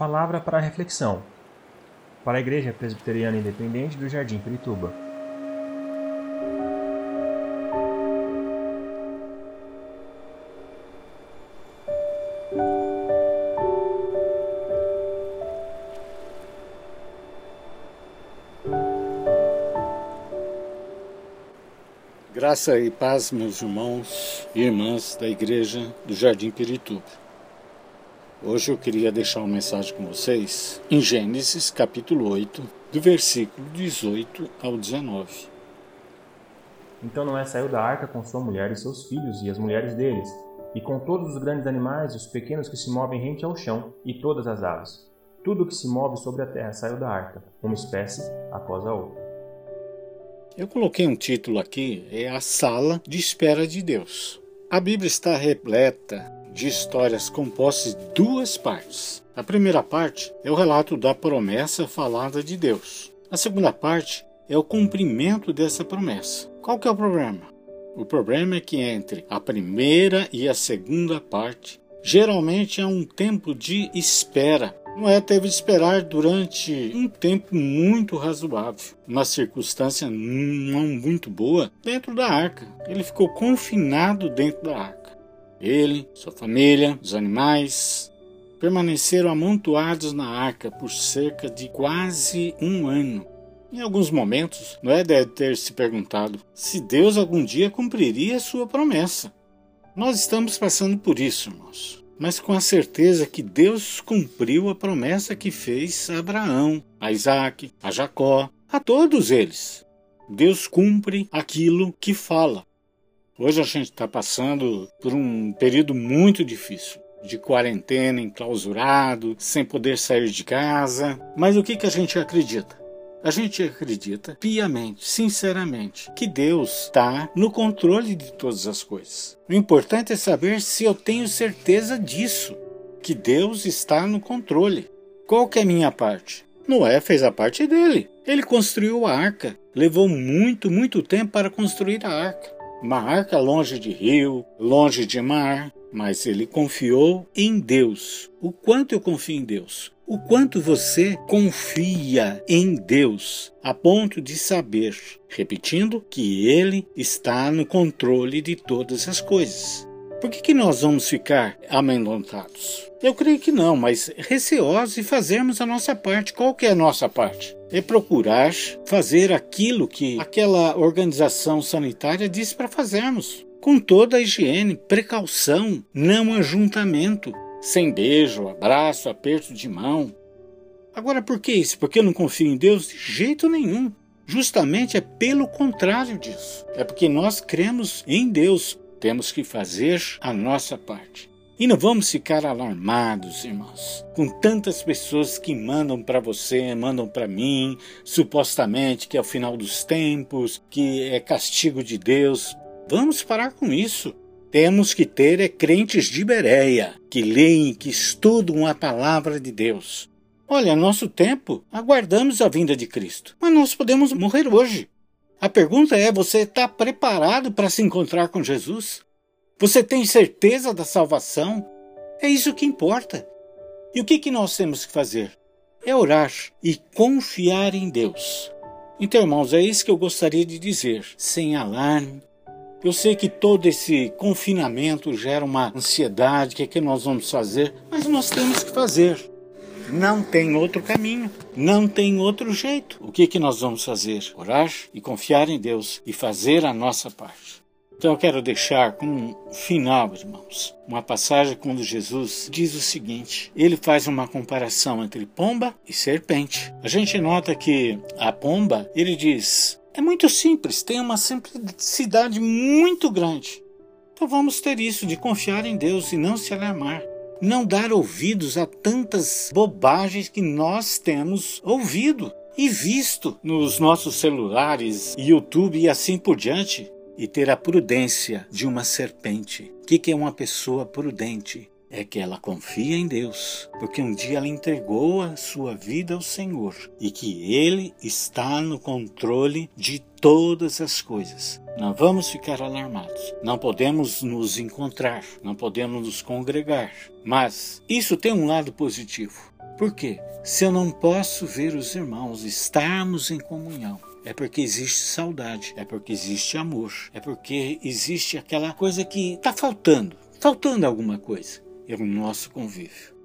Palavra para reflexão. Para a Igreja Presbiteriana Independente do Jardim Pirituba. Graça e paz, meus irmãos e irmãs da Igreja do Jardim Pirituba. Hoje eu queria deixar uma mensagem com vocês em Gênesis capítulo 8, do versículo 18 ao 19. Então Noé saiu da arca com sua mulher e seus filhos e as mulheres deles, e com todos os grandes animais e os pequenos que se movem rente ao chão, e todas as aves. Tudo que se move sobre a terra saiu da arca, uma espécie após a outra. Eu coloquei um título aqui, é a sala de espera de Deus. A Bíblia está repleta de histórias compostas de duas partes. A primeira parte é o relato da promessa falada de Deus. A segunda parte é o cumprimento dessa promessa. Qual que é o problema? O problema é que entre a primeira e a segunda parte, geralmente há um tempo de espera. Noé teve de esperar durante um tempo muito razoável, uma circunstância não muito boa, dentro da arca. Ele ficou confinado dentro da arca. Ele, sua família, os animais permaneceram amontoados na arca por cerca de quase um ano. Em alguns momentos, Noé deve ter se perguntado se Deus algum dia cumpriria sua promessa. Nós estamos passando por isso, irmãos, mas com a certeza que Deus cumpriu a promessa que fez a Abraão, a Isaac, a Jacó, a todos eles. Deus cumpre aquilo que fala. Hoje a gente está passando por um período muito difícil de quarentena, enclausurado, sem poder sair de casa. Mas o que, que a gente acredita? A gente acredita piamente, sinceramente, que Deus está no controle de todas as coisas. O importante é saber se eu tenho certeza disso, que Deus está no controle. Qual que é a minha parte? Noé fez a parte dele. Ele construiu a arca. Levou muito, muito tempo para construir a arca. Uma arca longe de rio, longe de mar, mas ele confiou em Deus. O quanto eu confio em Deus? O quanto você confia em Deus a ponto de saber, repetindo, que Ele está no controle de todas as coisas. Por que, que nós vamos ficar amedrontados? Eu creio que não, mas receosos e fazermos a nossa parte. Qual que é a nossa parte? É procurar fazer aquilo que aquela organização sanitária diz para fazermos. Com toda a higiene, precaução, não ajuntamento, sem beijo, abraço, aperto de mão. Agora, por que isso? Porque eu não confio em Deus? De jeito nenhum. Justamente é pelo contrário disso. É porque nós cremos em Deus, temos que fazer a nossa parte. E não vamos ficar alarmados, irmãos, com tantas pessoas que mandam para você, mandam para mim, supostamente que é o final dos tempos, que é castigo de Deus. Vamos parar com isso. Temos que ter é crentes de Bereia, que leem, que estudam a palavra de Deus. Olha, nosso tempo, aguardamos a vinda de Cristo, mas nós podemos morrer hoje. A pergunta é: você está preparado para se encontrar com Jesus? Você tem certeza da salvação? É isso que importa. E o que, que nós temos que fazer? É orar e confiar em Deus. Então, irmãos, é isso que eu gostaria de dizer, sem alarme. Eu sei que todo esse confinamento gera uma ansiedade, o que, é que nós vamos fazer, mas nós temos que fazer. Não tem outro caminho, não tem outro jeito. O que, que nós vamos fazer? Orar e confiar em Deus e fazer a nossa parte. Então eu quero deixar como um final, irmãos, uma passagem quando Jesus diz o seguinte: ele faz uma comparação entre pomba e serpente. A gente nota que a pomba, ele diz, é muito simples, tem uma simplicidade muito grande. Então vamos ter isso de confiar em Deus e não se alarmar não dar ouvidos a tantas bobagens que nós temos ouvido e visto nos nossos celulares, YouTube e assim por diante, e ter a prudência de uma serpente. O que é uma pessoa prudente? é que ela confia em Deus, porque um dia ela entregou a sua vida ao Senhor e que Ele está no controle de todas as coisas. Não vamos ficar alarmados. Não podemos nos encontrar, não podemos nos congregar. Mas isso tem um lado positivo. Por quê? Se eu não posso ver os irmãos, estarmos em comunhão, é porque existe saudade, é porque existe amor, é porque existe aquela coisa que está faltando, faltando alguma coisa. É o nosso convívio.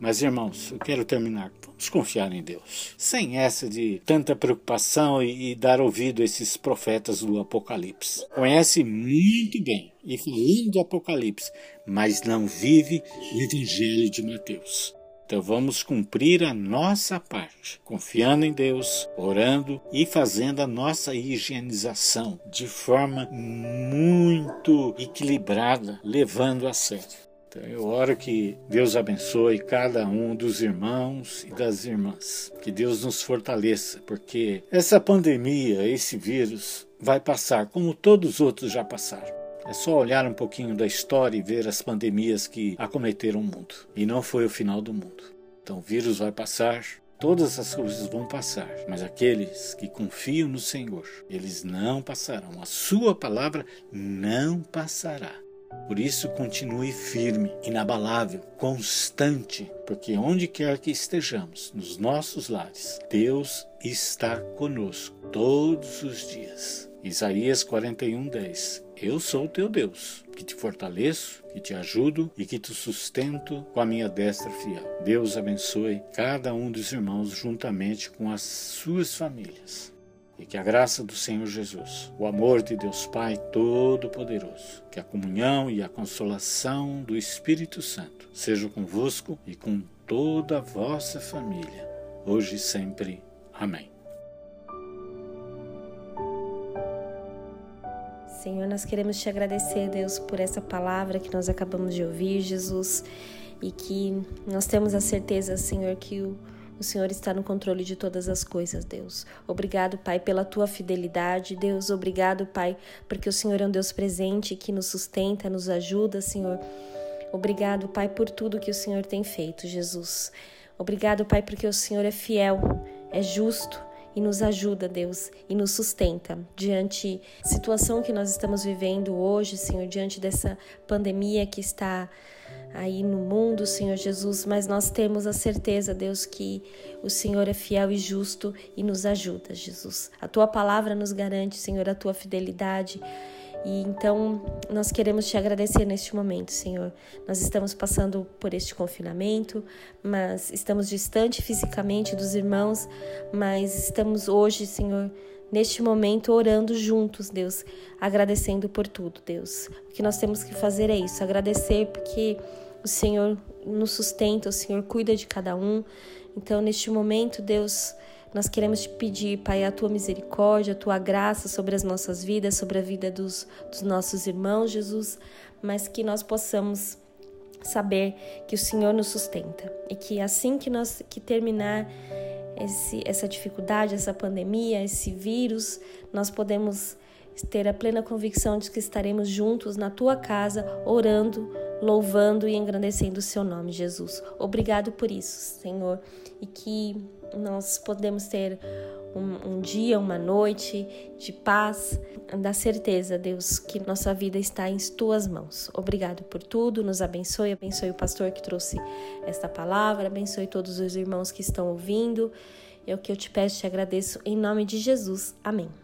Mas, irmãos, eu quero terminar. Vamos confiar em Deus. Sem essa de tanta preocupação e, e dar ouvido a esses profetas do Apocalipse. Conhece muito bem e falando do Apocalipse, mas não vive o Evangelho de Mateus. Então vamos cumprir a nossa parte, confiando em Deus, orando e fazendo a nossa higienização de forma muito equilibrada, levando a sério. Então eu oro que Deus abençoe cada um dos irmãos e das irmãs. Que Deus nos fortaleça, porque essa pandemia, esse vírus, vai passar como todos os outros já passaram. É só olhar um pouquinho da história e ver as pandemias que acometeram o mundo. E não foi o final do mundo. Então o vírus vai passar, todas as coisas vão passar, mas aqueles que confiam no Senhor, eles não passarão. A sua palavra não passará. Por isso, continue firme, inabalável, constante, porque onde quer que estejamos, nos nossos lares, Deus está conosco todos os dias. Isaías 41, 10. Eu sou o teu Deus, que te fortaleço, que te ajudo e que te sustento com a minha destra fiel. Deus abençoe cada um dos irmãos juntamente com as suas famílias. E que a graça do Senhor Jesus, o amor de Deus Pai Todo-Poderoso, que a comunhão e a consolação do Espírito Santo sejam convosco e com toda a vossa família, hoje e sempre. Amém. Senhor, nós queremos te agradecer, Deus, por essa palavra que nós acabamos de ouvir, Jesus, e que nós temos a certeza, Senhor, que o, o Senhor está no controle de todas as coisas, Deus. Obrigado, Pai, pela tua fidelidade, Deus. Obrigado, Pai, porque o Senhor é um Deus presente que nos sustenta, nos ajuda, Senhor. Obrigado, Pai, por tudo que o Senhor tem feito, Jesus. Obrigado, Pai, porque o Senhor é fiel, é justo e nos ajuda, Deus, e nos sustenta diante situação que nós estamos vivendo hoje, Senhor, diante dessa pandemia que está aí no mundo, Senhor Jesus, mas nós temos a certeza, Deus, que o Senhor é fiel e justo e nos ajuda, Jesus. A tua palavra nos garante, Senhor, a tua fidelidade e então nós queremos te agradecer neste momento, Senhor. Nós estamos passando por este confinamento, mas estamos distante fisicamente dos irmãos, mas estamos hoje, Senhor, neste momento orando juntos, Deus, agradecendo por tudo, Deus. O que nós temos que fazer é isso, agradecer porque o Senhor nos sustenta, o Senhor cuida de cada um. Então, neste momento, Deus, nós queremos te pedir, Pai, a tua misericórdia, a tua graça sobre as nossas vidas, sobre a vida dos, dos nossos irmãos, Jesus, mas que nós possamos saber que o Senhor nos sustenta e que assim que nós que terminar esse, essa dificuldade, essa pandemia, esse vírus, nós podemos ter a plena convicção de que estaremos juntos na tua casa, orando, louvando e engrandecendo o seu nome, Jesus. Obrigado por isso, Senhor, e que nós podemos ter um, um, dia, uma noite de paz, da certeza, Deus, que nossa vida está em tuas mãos. Obrigado por tudo, nos abençoe, abençoe o pastor que trouxe esta palavra, abençoe todos os irmãos que estão ouvindo. É o que eu te peço, te agradeço em nome de Jesus. Amém.